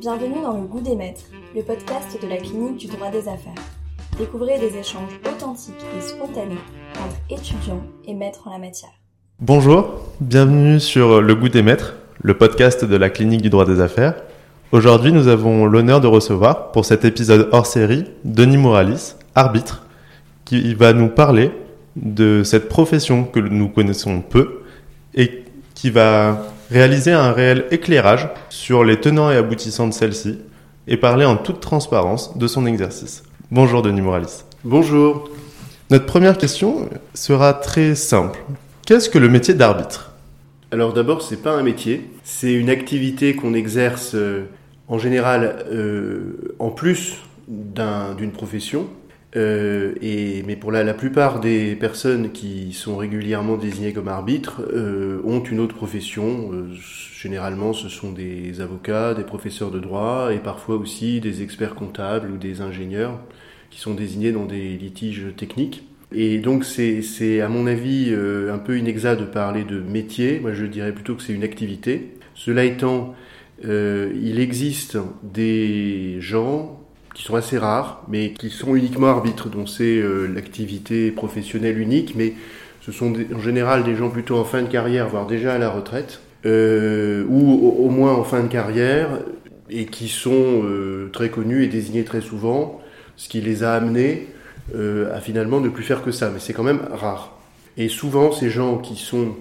Bienvenue dans Le Goût des Maîtres, le podcast de la clinique du droit des affaires. Découvrez des échanges authentiques et spontanés entre étudiants et maîtres en la matière. Bonjour, bienvenue sur Le Goût des Maîtres, le podcast de la clinique du droit des affaires. Aujourd'hui, nous avons l'honneur de recevoir, pour cet épisode hors série, Denis Moralis, arbitre, qui va nous parler de cette profession que nous connaissons peu et qui va réaliser un réel éclairage sur les tenants et aboutissants de celle-ci et parler en toute transparence de son exercice. Bonjour Denis Moralis. Bonjour. Notre première question sera très simple. Qu'est-ce que le métier d'arbitre? Alors d'abord, c'est pas un métier, c'est une activité qu'on exerce euh, en général euh, en plus d'une profession. Euh, mais pour la, plupart des personnes qui sont régulièrement désignées comme arbitres euh, ont une autre profession. Euh, généralement, ce sont des avocats, des professeurs de droit et parfois aussi des experts comptables ou des ingénieurs qui sont désignés dans des litiges techniques. Et donc c'est à mon avis un peu inexact de parler de métier. Moi, je dirais plutôt que c'est une activité. Cela étant, il existe des gens qui sont assez rares, mais qui sont uniquement arbitres, dont c'est euh, l'activité professionnelle unique, mais ce sont en général des gens plutôt en fin de carrière, voire déjà à la retraite, euh, ou au, moins en fin de carrière, et qui sont euh, très connus et désignés très souvent, ce qui les a amenés euh, à finalement ne plus faire que ça, mais c'est quand même rare. Et souvent, ces gens qui sont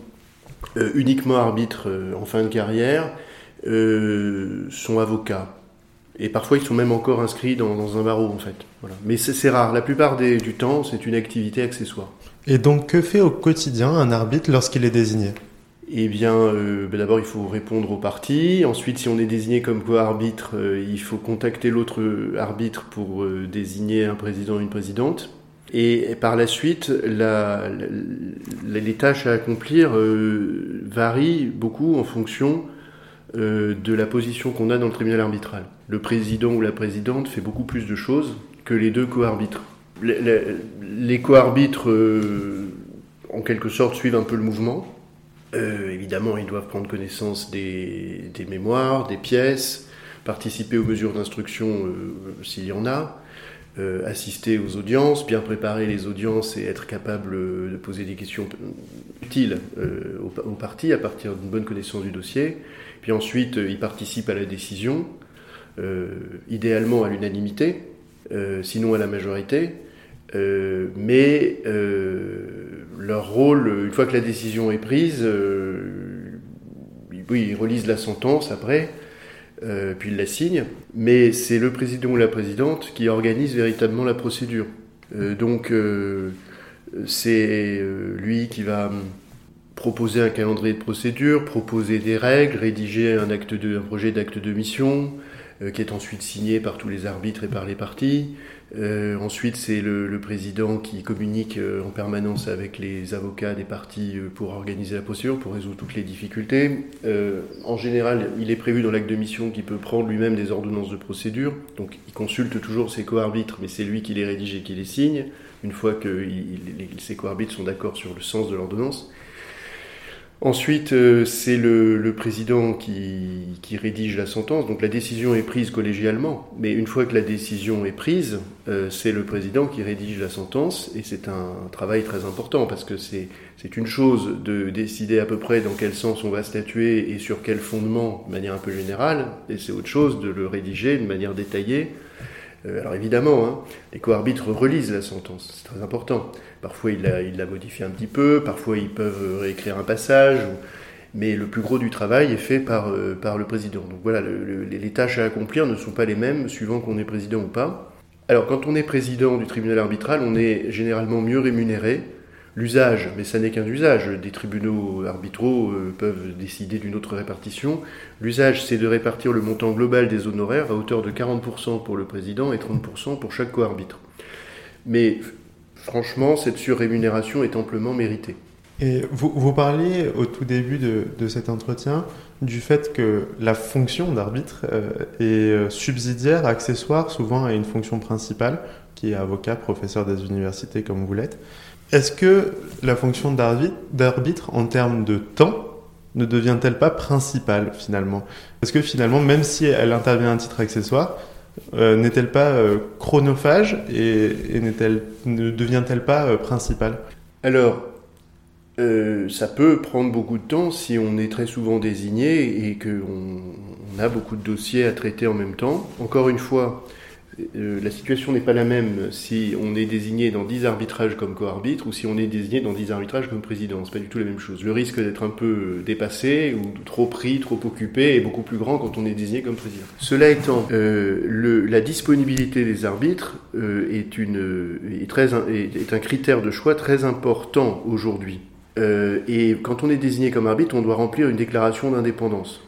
uniquement arbitres en fin de carrière sont avocats et parfois, ils sont même encore inscrits dans, dans un barreau, en fait. Voilà. Mais c'est rare. La plupart des, du temps, c'est une activité accessoire. Et donc, que fait au quotidien un arbitre lorsqu'il est désigné? Eh bien, euh, ben d'abord, il faut répondre aux parties. Ensuite, si on est désigné comme co-arbitre, euh, il faut contacter l'autre arbitre pour euh, désigner un président ou une présidente. Et, par la suite, la, la, les tâches à accomplir varient beaucoup en fonction de la position qu'on a dans le tribunal arbitral. Le président ou la présidente fait beaucoup plus de choses que les deux co-arbitres. Les, les, co-arbitres, euh, en quelque sorte, suivent un peu le mouvement. Euh, évidemment, ils doivent prendre connaissance des, mémoires, des pièces, participer aux mesures d'instruction euh, s'il y en a, euh, assister aux audiences, bien préparer les audiences et être capable de poser des questions utiles euh, aux, aux parties à partir d'une bonne connaissance du dossier. Puis ensuite, ils participent à la décision, euh, idéalement à l'unanimité, euh, sinon à la majorité. Euh, mais leur rôle, une fois que la décision est prise, oui, ils relisent la sentence après, puis ils la signent. Mais c'est le président ou la présidente qui organise véritablement la procédure. donc c'est lui qui va proposer un calendrier de procédure, proposer des règles, rédiger un, acte de, un projet d'acte de mission, euh, qui est ensuite signé par tous les arbitres et par les parties. Euh, ensuite, c'est le, président qui communique euh, en permanence avec les avocats des parties euh, pour organiser la procédure, pour résoudre toutes les difficultés. Euh, en général, il est prévu dans l'acte de mission qu'il peut prendre lui-même des ordonnances de procédure. Donc, il consulte toujours ses co-arbitres, mais c'est lui qui les rédige et qui les signe, une fois que il, ses co-arbitres sont d'accord sur le sens de l'ordonnance. Ensuite, euh, c'est le, président qui, qui, rédige la sentence. Donc la décision est prise collégialement, mais une fois que la décision est prise, euh, c'est le président qui rédige la sentence, et c'est un travail très important parce que c'est une chose de décider à peu près dans quel sens on va statuer et sur quel fondement, de manière un peu générale, et c'est autre chose de le rédiger de manière détaillée. Euh, alors évidemment, hein, les co-arbitres relisent la sentence, c'est très important. Parfois, ils la, modifient un petit peu, parfois, ils peuvent réécrire un passage, mais le plus gros du travail est fait par, euh, le président. Donc voilà, le, le, les tâches à accomplir ne sont pas les mêmes suivant qu'on est président ou pas. Alors, quand on est président du tribunal arbitral, on est généralement mieux rémunéré. L'usage, mais ça n'est qu'un usage, des tribunaux arbitraux euh, peuvent décider d'une autre répartition. L'usage, c'est de répartir le montant global des honoraires à hauteur de 40% pour le président et 30% pour chaque co-arbitre. Mais franchement, cette surrémunération est amplement méritée. Et vous, parliez au tout début de, cet entretien du fait que la fonction d'arbitre euh, est subsidiaire, accessoire souvent à une fonction principale, qui est avocat, professeur des universités comme vous l'êtes. Est-ce que la fonction d'arbitre, en termes de temps, ne devient-elle pas principale finalement? Parce que finalement, même si elle intervient à titre accessoire, euh, n'est-elle pas euh, chronophage et, ne devient-elle pas euh, principale? Alors, ça peut prendre beaucoup de temps si on est très souvent désigné et qu'on on a beaucoup de dossiers à traiter en même temps. Encore une fois, la situation n'est pas la même si on est désigné dans 10 arbitrages comme co-arbitre ou si on est désigné dans 10 arbitrages comme président. C'est pas du tout la même chose. Le risque d'être un peu dépassé ou trop pris, trop occupé est beaucoup plus grand quand on est désigné comme président. Cela étant, euh, la disponibilité des arbitres euh, est, un critère de choix très important aujourd'hui. et quand on est désigné comme arbitre, on doit remplir une déclaration d'indépendance.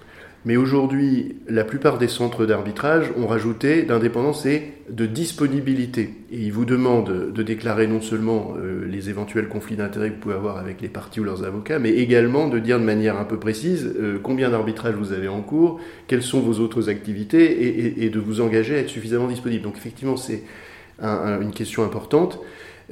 Mais aujourd'hui, la plupart des centres d'arbitrage ont rajouté d'indépendance et de disponibilité. Et ils vous demandent de déclarer non seulement euh, les éventuels conflits d'intérêts que vous pouvez avoir avec les parties ou leurs avocats, mais également de dire de manière un peu précise euh, combien d'arbitrages vous avez en cours, quelles sont vos autres activités, et, de vous engager à être suffisamment disponible. Donc effectivement, c'est une question importante.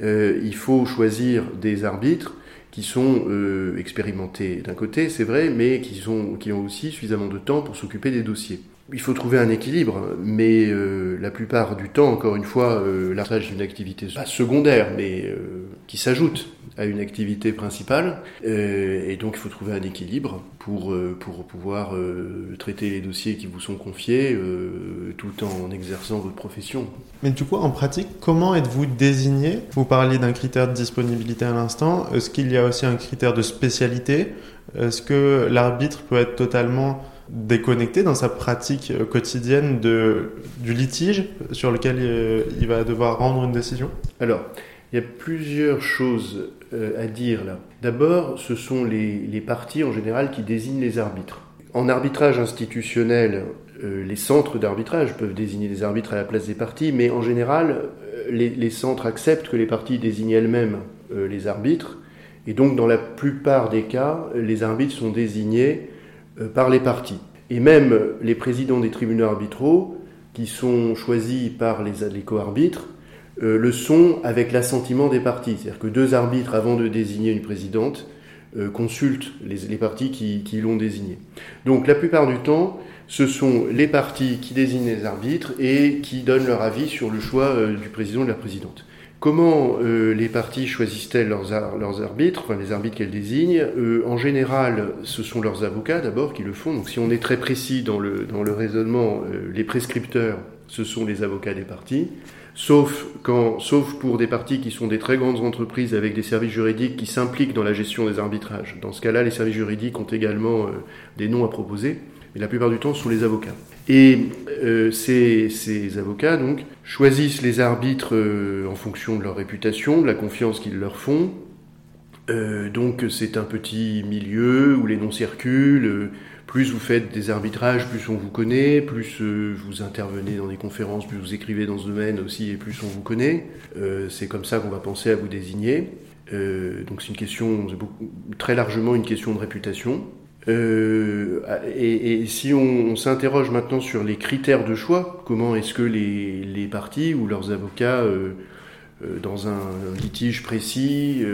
Euh, il faut choisir des arbitres qui sont euh, expérimentés d'un côté, c'est vrai, mais qui, ont aussi suffisamment de temps pour s'occuper des dossiers. Il faut trouver un équilibre, mais euh, la plupart du temps, encore une fois, euh, l'arbitrage est une activité pas secondaire, mais euh, qui s'ajoute à une activité principale, euh, et donc il faut trouver un équilibre pour, pour pouvoir traiter les dossiers qui vous sont confiés tout en exerçant votre profession. Mais du coup, en pratique, comment êtes-vous désigné? Vous parliez d'un critère de disponibilité à l'instant. Est-ce qu'il y a aussi un critère de spécialité? Est-ce que l'arbitre peut être totalement déconnecté dans sa pratique euh, quotidienne de, du litige sur lequel euh, il va devoir rendre une décision? Alors, il y a plusieurs choses euh, à dire là. D'abord, ce sont les, les, parties en général qui désignent les arbitres. En arbitrage institutionnel, les centres d'arbitrage peuvent désigner des arbitres à la place des parties, mais en général, les, les centres acceptent que les parties désignent elles-mêmes les arbitres, et donc dans la plupart des cas, les arbitres sont désignés euh, par les partis. Et même les présidents des tribunaux arbitraux, qui sont choisis par les, les co-arbitres, euh, le sont avec l'assentiment des partis. C'est-à-dire que deux arbitres, avant de désigner une présidente, euh, consultent les, les partis qui, qui l'ont désignée. Donc la plupart du temps, ce sont les partis qui désignent les arbitres et qui donnent leur avis sur le choix du président ou de la présidente. Comment euh, les parties choisissent-elles leurs, leurs, arbitres, enfin les arbitres qu'elles désignent? Euh, En général, ce sont leurs avocats d'abord qui le font. Donc si on est très précis dans le, dans le raisonnement, euh, les prescripteurs, ce sont les avocats des parties. Sauf, quand, sauf pour des parties qui sont des très grandes entreprises avec des services juridiques qui s'impliquent dans la gestion des arbitrages. Dans ce cas-là, les services juridiques ont également des noms à proposer mais la plupart du temps, sont les avocats. Et euh, ces, ces, avocats, donc, choisissent les arbitres euh, en fonction de leur réputation, de la confiance qu'ils leur font. Euh, donc, c'est un petit milieu où les noms circulent. Plus vous faites des arbitrages, plus on vous connaît, plus vous intervenez dans des conférences, plus vous écrivez dans ce domaine aussi, et plus on vous connaît. c'est comme ça qu'on va penser à vous désigner. donc c'est une question, très largement une question de réputation. Euh, et, si on, s'interroge maintenant sur les critères de choix, comment est-ce que les, partis ou leurs avocats, euh, euh, dans un, litige précis,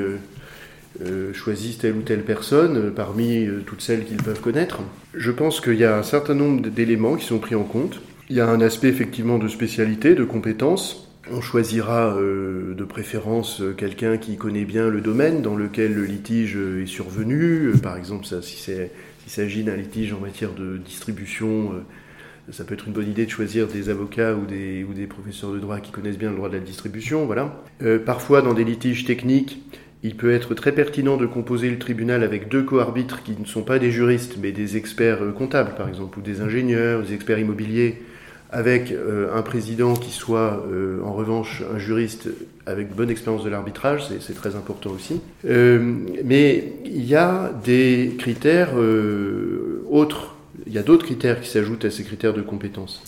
choisissent telle ou telle personne parmi toutes celles qu'ils peuvent connaître, je pense qu'il y a un certain nombre d'éléments qui sont pris en compte. Il y a un aspect effectivement de spécialité, de compétence. On choisira euh, de préférence quelqu'un qui connaît bien le domaine dans lequel le litige est survenu. Euh, par exemple, si s'il s'agit d'un litige en matière de distribution, euh, ça peut être une bonne idée de choisir des avocats ou des, ou des professeurs de droit qui connaissent bien le droit de la distribution. Voilà. parfois, dans des litiges techniques, il peut être très pertinent de composer le tribunal avec deux co-arbitres qui ne sont pas des juristes, mais des experts comptables, par exemple, ou des ingénieurs, des experts immobiliers avec euh, un président qui soit euh, en revanche un juriste avec bonne expérience de l'arbitrage, c'est très important aussi. Euh, mais il y a des critères autres, il y a d'autres critères qui s'ajoutent à ces critères de compétence.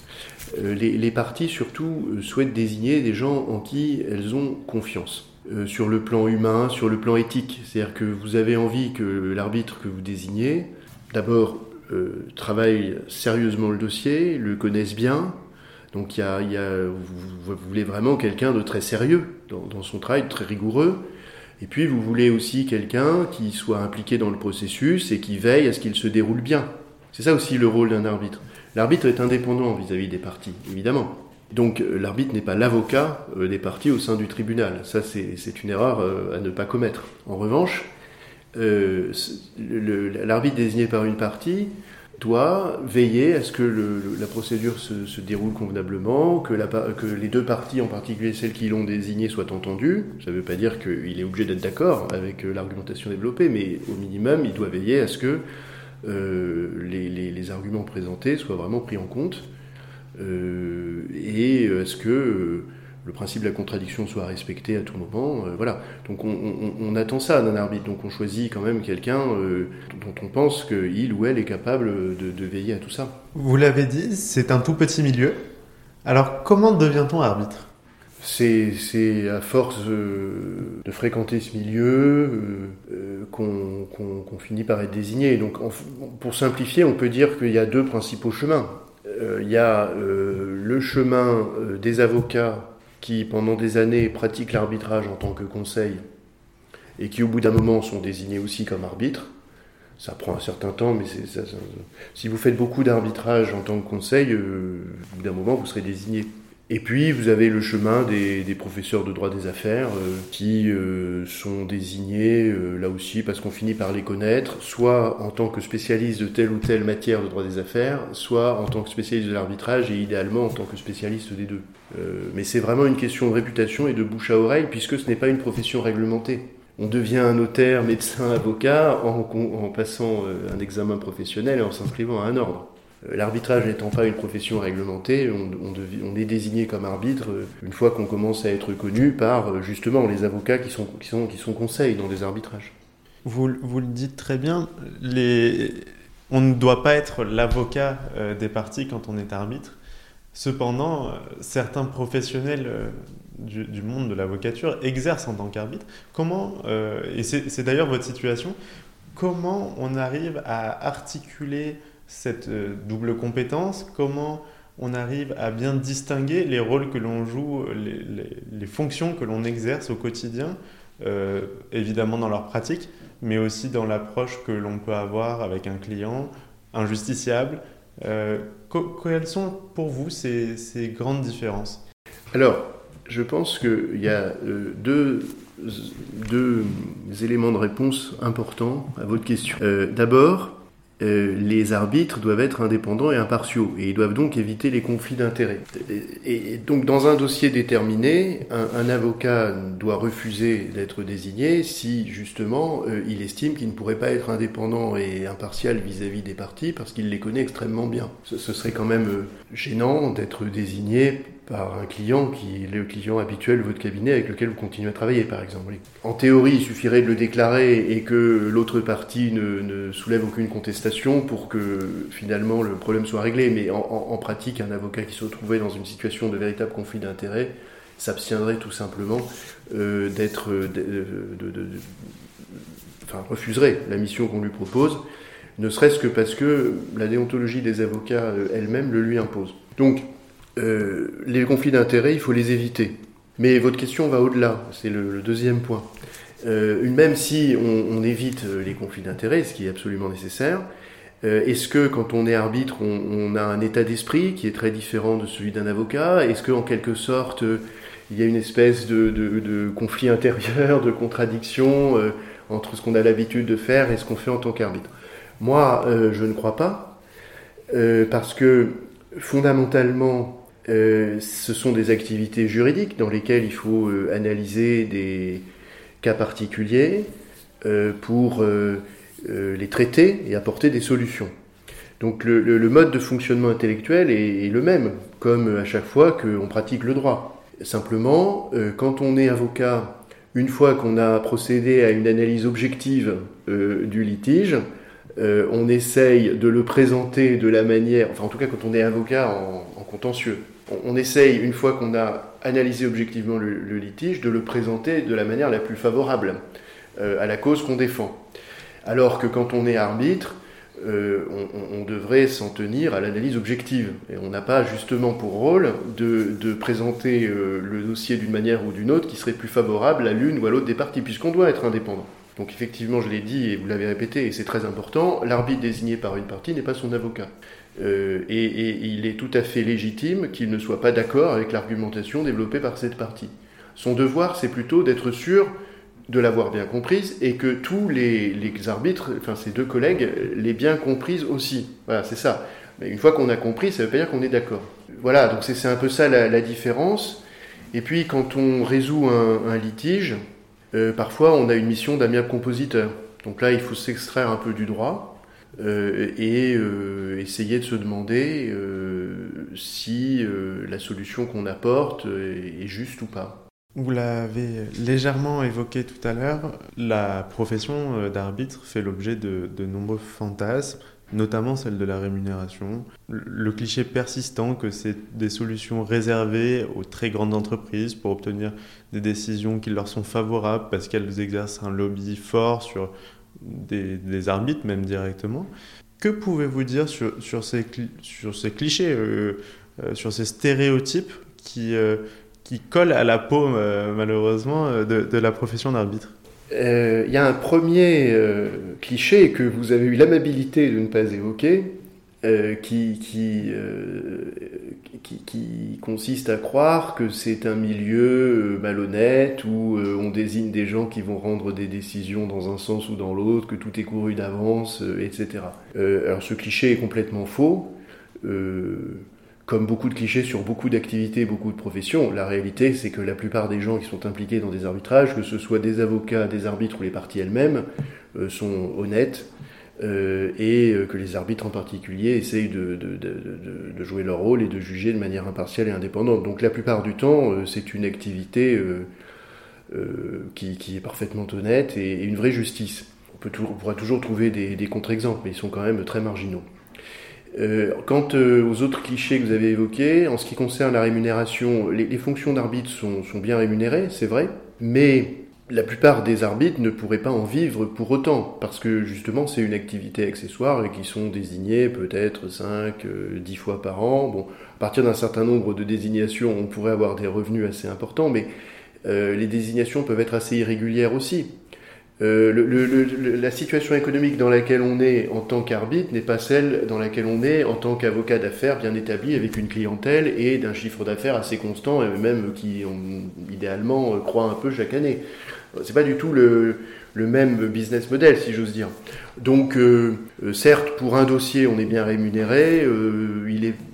Les, les, parties surtout souhaitent désigner des gens en qui elles ont confiance. Sur le plan humain, sur le plan éthique. C'est-à-dire que vous avez envie que l'arbitre que vous désignez, d'abord, euh, travaillent sérieusement le dossier, le connaissent bien. Donc y a, y a, vous, voulez vraiment quelqu'un de très sérieux dans, son travail, très rigoureux. Et puis vous voulez aussi quelqu'un qui soit impliqué dans le processus et qui veille à ce qu'il se déroule bien. C'est ça aussi le rôle d'un arbitre. L'arbitre est indépendant vis-à-vis des parties, évidemment. Donc euh, l'arbitre n'est pas l'avocat euh, des parties au sein du tribunal. Ça, c'est une erreur euh, à ne pas commettre. En revanche, l'arbitre désigné par une partie doit veiller à ce que la procédure se, déroule convenablement, que, les deux parties, en particulier celles qui l'ont désigné, soient entendues. Ça ne veut pas dire qu'il est obligé d'être d'accord avec l'argumentation développée, mais au minimum, il doit veiller à ce que les, arguments présentés soient vraiment pris en compte et est-ce que euh, le principe de la contradiction soit respecté à tout moment. Euh, voilà. Donc on, attend ça d'un arbitre. Donc on choisit quand même quelqu'un dont on pense qu'il ou elle est capable de, veiller à tout ça. Vous l'avez dit, c'est un tout petit milieu. Alors comment devient-on arbitre? C'est à force de fréquenter ce milieu qu'on finit par être désigné. Donc, pour simplifier, on peut dire qu'il y a deux principaux chemins. Euh, il y a euh, le chemin euh, des avocats qui, pendant des années, pratiquent l'arbitrage en tant que conseil et qui, au bout d'un moment, sont désignés aussi comme arbitres. Ça prend un certain temps, mais si vous faites beaucoup d'arbitrage en tant que conseil, au bout d'un moment, vous serez désigné. Et puis, vous avez le chemin des, professeurs de droit des affaires euh, qui euh, sont désignés, euh, là aussi, parce qu'on finit par les connaître, soit en tant que spécialiste de telle ou telle matière de droit des affaires, soit en tant que spécialiste de l'arbitrage et idéalement en tant que spécialiste des deux. mais c'est vraiment une question de réputation et de bouche à oreille, puisque ce n'est pas une profession réglementée. On devient notaire, médecin, avocat en, en passant un examen professionnel et en s'inscrivant à un ordre. Euh, l'arbitrage n'étant pas une profession réglementée, on, est désigné comme arbitre euh, une fois qu'on commence à être connu par euh, justement les avocats qui sont, qui sont, qui sont conseils dans des arbitrages. Vous, vous le dites très bien, les... on ne doit pas être l'avocat des parties quand on est arbitre. Cependant, certains professionnels du, monde de l'avocature exercent en tant qu'arbitre. Comment, et c'est d'ailleurs votre situation, comment on arrive à articuler cette euh, double compétence, comment on arrive à bien distinguer les rôles que l'on joue, les, fonctions que l'on exerce au quotidien, euh, évidemment dans leur pratique, mais aussi dans l'approche que l'on peut avoir avec un client, un justiciable. Euh, quelles sont pour vous ces, grandes différences? Alors, je pense qu'il y a deux, deux, éléments de réponse importants à votre question. D'abord, euh, les arbitres doivent être indépendants et impartiaux, et ils doivent donc éviter les conflits d'intérêts. Et, donc dans un dossier déterminé, un, avocat doit refuser d'être désigné si justement euh, il estime qu'il ne pourrait pas être indépendant et impartial vis-à-vis des parties parce qu'il les connaît extrêmement bien. Ce, serait quand même euh, gênant d'être désigné par un client qui est le client habituel de votre cabinet avec lequel vous continuez à travailler, par exemple. En théorie, il suffirait de le déclarer et que l'autre partie ne, soulève aucune contestation pour que finalement le problème soit réglé. Mais en, pratique, un avocat qui se retrouvait dans une situation de véritable conflit d'intérêts s'abstiendrait tout simplement euh, d'être, enfin refuserait la mission qu'on lui propose, ne serait-ce que parce que la déontologie des avocats euh, elle-même le lui impose. Donc euh, les conflits d'intérêts, il faut les éviter. Mais votre question va au-delà, c'est le, deuxième point. Euh, même si on, évite euh, les conflits d'intérêts, ce qui est absolument nécessaire, est-ce que quand on est arbitre, on, a un état d'esprit qui est très différent de celui d'un avocat? Est-ce qu'en quelque sorte, il y a une espèce de, conflit intérieur, de contradiction entre ce qu'on a l'habitude de faire et ce qu'on fait en tant qu'arbitre? Moi, je ne crois pas, parce que fondamentalement, euh, ce sont des activités juridiques dans lesquelles il faut euh, analyser des cas particuliers euh, pour les traiter et apporter des solutions. Donc le, mode de fonctionnement intellectuel est, le même, comme à chaque fois qu'on pratique le droit. Simplement, quand on est avocat, une fois qu'on a procédé à une analyse objective du litige, on essaye de le présenter de la manière, enfin en tout cas quand on est avocat en contentieux, on, essaye, une fois qu'on a analysé objectivement le, litige, de le présenter de la manière la plus favorable euh, à la cause qu'on défend. Alors que quand on est arbitre, euh, on, devrait s'en tenir à l'analyse objective. Et on n'a pas justement pour rôle de, présenter euh, le dossier d'une manière ou d'une autre qui serait plus favorable à l'une ou à l'autre des parties, puisqu'on doit être indépendant. Donc effectivement, je l'ai dit et vous l'avez répété, et c'est très important, l'arbitre désigné par une partie n'est pas son avocat. Euh, et, il est tout à fait légitime qu'il ne soit pas d'accord avec l'argumentation développée par cette partie. Son devoir, c'est plutôt d'être sûr de l'avoir bien comprise et que tous les, arbitres, enfin ses deux collègues, l'aient bien comprise aussi. Voilà, c'est ça. Mais une fois qu'on a compris, ça ne veut pas dire qu'on est d'accord. Voilà, donc c'est un peu ça la, différence. Et puis quand on résout un, litige, euh, parfois on a une mission d'amiable compositeur. Donc là, il faut s'extraire un peu du droit euh, et euh, essayer de se demander si la solution qu'on apporte est juste ou pas. Vous l'avez légèrement évoqué tout à l'heure, la profession euh, d'arbitre fait l'objet de, nombreux fantasmes, notamment celle de la rémunération. Le cliché persistant que c'est des solutions réservées aux très grandes entreprises pour obtenir des décisions qui leur sont favorables parce qu'elles exercent un lobby fort sur des, arbitres, même directement. Que pouvez-vous dire sur, sur, ces, sur ces clichés, euh, euh, sur ces stéréotypes qui qui colle à la peau, euh, malheureusement, euh, de, la profession d'arbitre? Il euh, y a un premier cliché que vous avez eu l'amabilité de ne pas évoquer, qui, qui, consiste à croire que c'est un milieu malhonnête où on désigne des gens qui vont rendre des décisions dans un sens ou dans l'autre, que tout est couru d'avance, etc. alors ce cliché est complètement faux comme beaucoup de clichés sur beaucoup d'activités, beaucoup de professions, la réalité c'est que la plupart des gens qui sont impliqués dans des arbitrages, que ce soit des avocats, des arbitres ou les parties elles-mêmes, euh, sont honnêtes euh, et euh, que les arbitres en particulier essayent de, jouer leur rôle et de juger de manière impartiale et indépendante. Donc la plupart du temps, c'est une activité qui, est parfaitement honnête et, une vraie justice. On, pourra toujours trouver des contre-exemples, mais ils sont quand même très marginaux. Euh, quant euh, aux autres clichés que vous avez évoqués, en ce qui concerne la rémunération, les, fonctions d'arbitre sont, bien rémunérées, c'est vrai, mais la plupart des arbitres ne pourraient pas en vivre pour autant, parce que justement c'est une activité accessoire et qui sont désignés peut-être 5, 10 euh, fois par an. Bon, à partir d'un certain nombre de désignations, on pourrait avoir des revenus assez importants, mais les désignations peuvent être assez irrégulières aussi. Euh, la situation économique dans laquelle on est en tant qu'arbitre n'est pas celle dans laquelle on est en tant qu'avocat d'affaires bien établi avec une clientèle et d'un chiffre d'affaires assez constant et même qui idéalement croît un peu chaque année. C'est pas du tout le, même business model si j'ose dire. Donc euh, euh, certes pour un dossier on est bien rémunéré,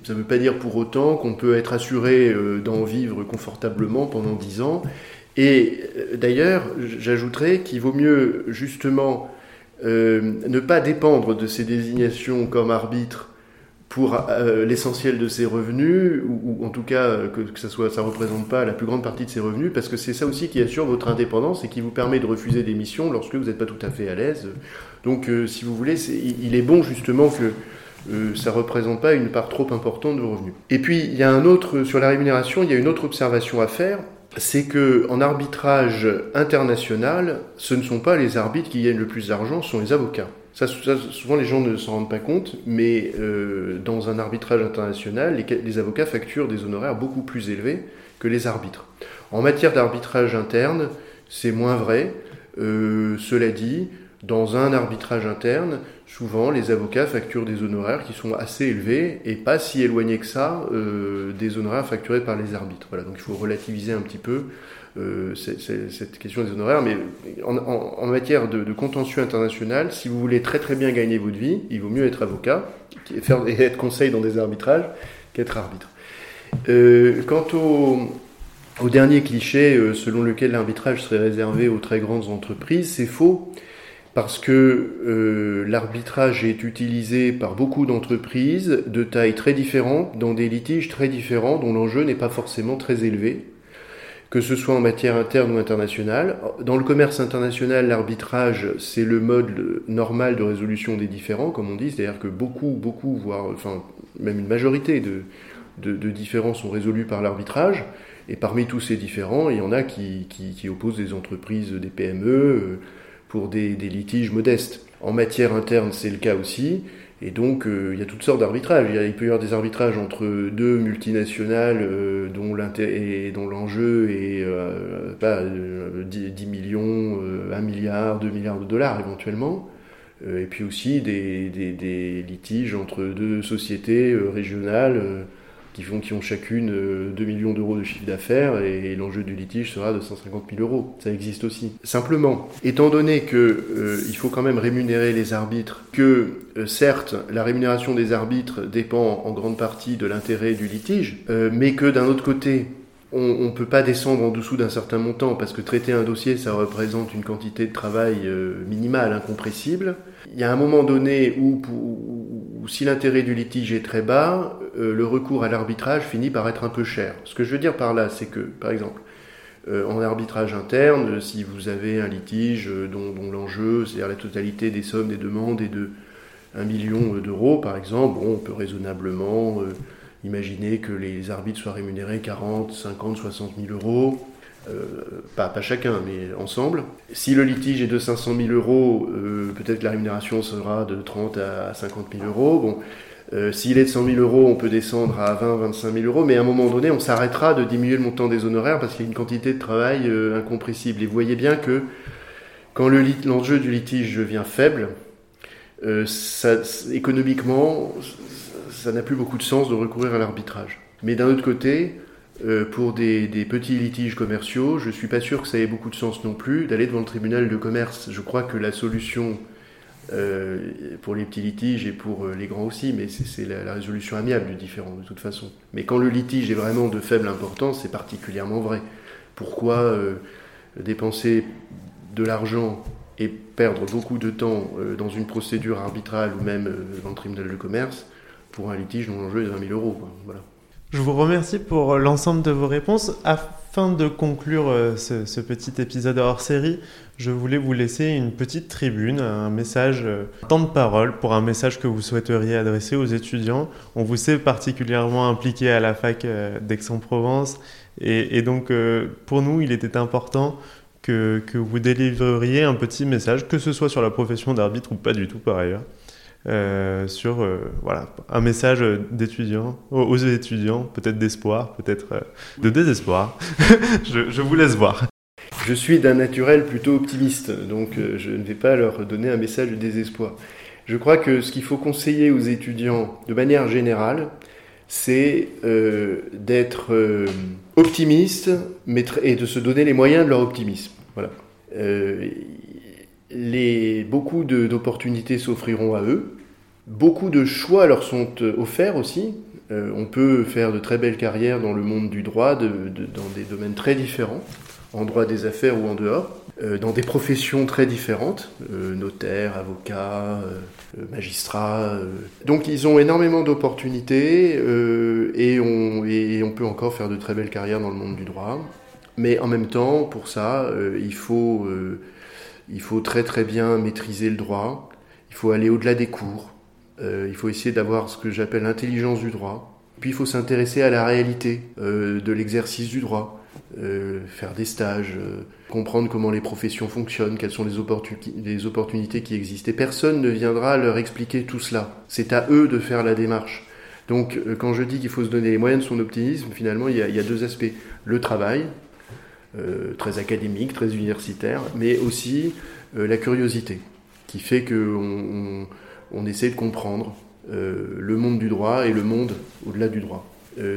ça ne veut pas dire pour autant qu'on peut être assuré d'en vivre confortablement pendant 10 ans et euh, d'ailleurs, j'ajouterais qu'il vaut mieux justement euh, ne pas dépendre de ces désignations comme arbitre pour euh, l'essentiel de ses revenus, ou, en tout cas que, ça ne ça représente pas la plus grande partie de ses revenus, parce que c'est ça aussi qui assure votre indépendance et qui vous permet de refuser des missions lorsque vous n'êtes pas tout à fait à l'aise. Donc, si vous voulez, il est bon justement que ça ne représente pas une part trop importante de vos revenus. Et puis, il y a un autre, sur la rémunération, il y a une autre observation à faire, c'est que en arbitrage international, ce ne sont pas les arbitres qui gagnent le plus d'argent, ce sont les avocats. Ça, souvent les gens ne s'en rendent pas compte, mais euh, dans un arbitrage international, les, avocats facturent des honoraires beaucoup plus élevés que les arbitres. En matière d'arbitrage interne, c'est moins vrai. Euh, cela dit, dans un arbitrage interne, souvent les avocats facturent des honoraires qui sont assez élevés et pas si éloignés que ça euh, des honoraires facturés par les arbitres. Voilà, donc il faut relativiser un petit peu euh, cette question des honoraires. Mais en, matière de, contentieux international, si vous voulez très très bien gagner votre vie, il vaut mieux être avocat et, faire, être conseil dans des arbitrages qu'être arbitre. Euh, quant au, dernier cliché selon lequel l'arbitrage serait réservé aux très grandes entreprises, c'est faux parce que euh, l'arbitrage est utilisé par beaucoup d'entreprises de tailles très différentes, dans des litiges très différents, dont l'enjeu n'est pas forcément très élevé, que ce soit en matière interne ou internationale. Dans le commerce international, l'arbitrage, c'est le mode normal de résolution des différends, comme on dit, c'est-à-dire que beaucoup, beaucoup, voire enfin même une majorité de, de, différends sont résolus par l'arbitrage. Et parmi tous ces différends, il y en a qui, qui, qui opposent des entreprises, des PME, pour des, litiges modestes. En matière interne, c'est le cas aussi. Et donc, il y a toutes sortes d'arbitrages. Il, peut y avoir des arbitrages entre deux multinationales dont l'enjeu est pas, 10 millions, 1 milliard, 2 milliards de dollars éventuellement. et puis aussi des, des, litiges entre deux sociétés régionales qui, font, qui ont chacune 2 euh, millions d'euros de chiffre d'affaires et, l'enjeu du litige sera de 150 000 euros. Ça existe aussi. Simplement, étant donné qu'il euh, faut quand même rémunérer les arbitres, que euh, certes la rémunération des arbitres dépend en grande partie de l'intérêt du litige, mais que d'un autre côté on ne peut pas descendre en dessous d'un certain montant parce que traiter un dossier, ça représente une quantité de travail minimale, incompressible. Il y a un moment donné où, où si l'intérêt du litige est très bas, euh, le recours à l'arbitrage finit par être un peu cher. Ce que je veux dire par là, c'est que, par exemple, euh, en arbitrage interne, si vous avez un litige euh, dont, l'enjeu, c'est-à-dire la totalité des sommes des demandes est de 1 million d'euros, par exemple, on peut raisonnablement imaginer que les arbitres soient rémunérés 40, 50, 60 000 euros. pas, pas, chacun, mais ensemble. Si le litige est de 500 000 euros, peut-être que la rémunération sera de 30 à 50 000 euros. Bon, euh, s'il est de 100 000 euros, on peut descendre à 20, 25 000 euros, mais à un moment donné, on s'arrêtera de diminuer le montant des honoraires parce qu'il y a une quantité de travail euh, incompressible. Et vous voyez bien que quand l'enjeu du litige devient faible, euh, économiquement, ça n'a plus beaucoup de sens de recourir à l'arbitrage. Mais d'un autre côté, pour des, des, petits litiges commerciaux, je ne suis pas sûr que ça ait beaucoup de sens non plus d'aller devant le tribunal de commerce. Je crois que la solution euh, pour les petits litiges et pour euh, les grands aussi, mais c'est la, résolution amiable du différent de toute façon. Mais quand le litige est vraiment de faible importance, c'est particulièrement vrai. Pourquoi euh, dépenser de l'argent et perdre beaucoup de temps dans une procédure arbitrale ou même dans le tribunal de commerce pour un litige dont l'enjeu est de 20 000 euros voilà. Je vous remercie pour l'ensemble de vos réponses. Afin de conclure euh, ce, petit épisode hors série, je voulais vous laisser une petite tribune, un message, euh, un temps de parole pour un message que vous souhaiteriez adresser aux étudiants. On vous sait particulièrement impliqué à la fac euh, d'Aix-en-Provence et, donc pour nous, il était important que, que vous délivreriez un petit message, que ce soit sur la profession d'arbitre ou pas du tout par ailleurs. Euh, sur euh, voilà, un message d'étudiants, aux, étudiants, peut-être d'espoir, peut-être euh, de désespoir. je, vous laisse voir. Je suis d'un naturel plutôt optimiste, donc je ne vais pas leur donner un message de désespoir. Je crois que ce qu'il faut conseiller aux étudiants de manière générale, c'est d'être optimiste et de se donner les moyens de leur optimisme. Voilà beaucoup d'opportunités s'offriront à eux. Beaucoup de choix leur sont euh, offerts aussi. Euh, on peut faire de très belles carrières dans le monde du droit, dans des domaines très différents, en droit des affaires ou en dehors, euh, dans des professions très différentes, notaire, avocat, magistrat. Donc ils ont énormément d'opportunités et, on, peut encore faire de très belles carrières dans le monde du droit. Mais en même temps, pour ça, il faut il faut très très bien maîtriser le droit, il faut aller au-delà des cours, euh, il faut essayer d'avoir ce que j'appelle l'intelligence du droit, puis il faut s'intéresser à la réalité euh, de l'exercice du droit, euh, faire des stages, comprendre comment les professions fonctionnent, quelles sont les, opportunités qui existent. Et personne ne viendra leur expliquer tout cela. C'est à eux de faire la démarche. Donc quand je dis qu'il faut se donner les moyens de son optimisme, finalement il y a, deux aspects. Le travail, très académique, très universitaire, mais aussi euh, la curiosité, qui fait qu'on on, essaie de comprendre euh, le monde du droit et le monde au-delà du droit.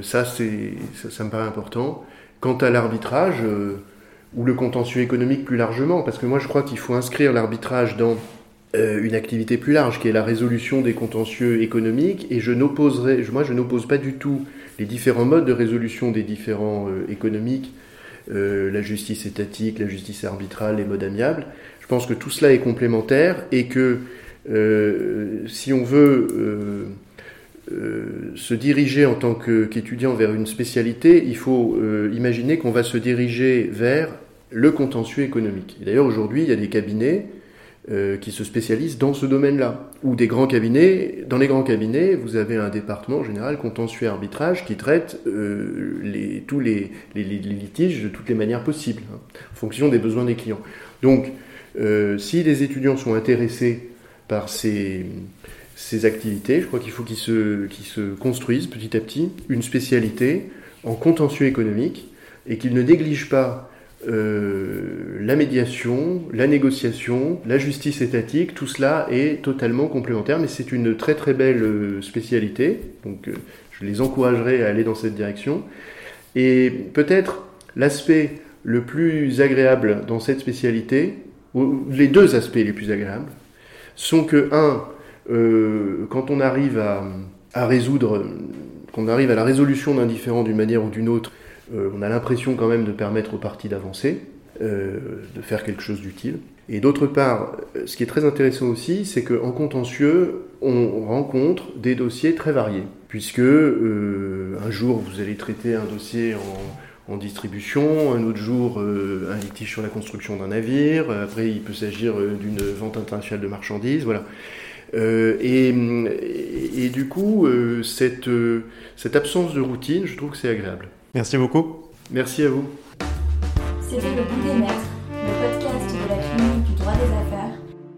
ça, c'est, ça, me paraît important. Quant à l'arbitrage, ou le contentieux économique plus largement, parce que moi je crois qu'il faut inscrire l'arbitrage dans une activité plus large, qui est la résolution des contentieux économiques, et je n'opposerai, moi je n'oppose pas du tout les différents modes de résolution des différents économiques euh, la justice étatique, la justice arbitrale, les modes amiables. Je pense que tout cela est complémentaire et que euh, si on veut euh, se diriger en tant qu'étudiant vers une spécialité, il faut imaginer qu'on va se diriger vers le contentieux économique. D'ailleurs, aujourd'hui, il y a des cabinets euh, qui se spécialisent dans ce domaine-là. Ou des grands cabinets, dans les grands cabinets, vous avez un département général contentieux arbitrage qui traite euh, les, tous les, litiges de toutes les manières possibles, hein, en fonction des besoins des clients. Donc, euh, si les étudiants sont intéressés par ces, activités. Je crois qu'il faut qu'ils se, qu'ils se construisent petit à petit une spécialité en contentieux économique et qu'ils ne négligent pas euh, la médiation, la négociation, la justice étatique, tout cela est totalement complémentaire, mais c'est une très très belle euh, spécialité, donc euh, je les encouragerai à aller dans cette direction. Et peut-être l'aspect le plus agréable dans cette spécialité, les deux aspects les plus agréables, sont que, un, quand on arrive à, à résoudre, qu'on arrive à la résolution d'un différend d'une manière ou d'une autre, euh, on a l'impression quand même de permettre aux partis d'avancer, euh, de faire quelque chose d'utile. Et d'autre part, euh, ce qui est très intéressant aussi, c'est qu'en contentieux, on rencontre des dossiers très variés, puisque un jour vous allez traiter un dossier en, distribution, un autre jour un litige sur la construction d'un navire, après il peut s'agir d'une vente internationale de marchandises, voilà. et, et, du coup, cette, cette absence de routine, je trouve que c'est agréable. Merci beaucoup. Merci à vous. C'était le goût des maîtres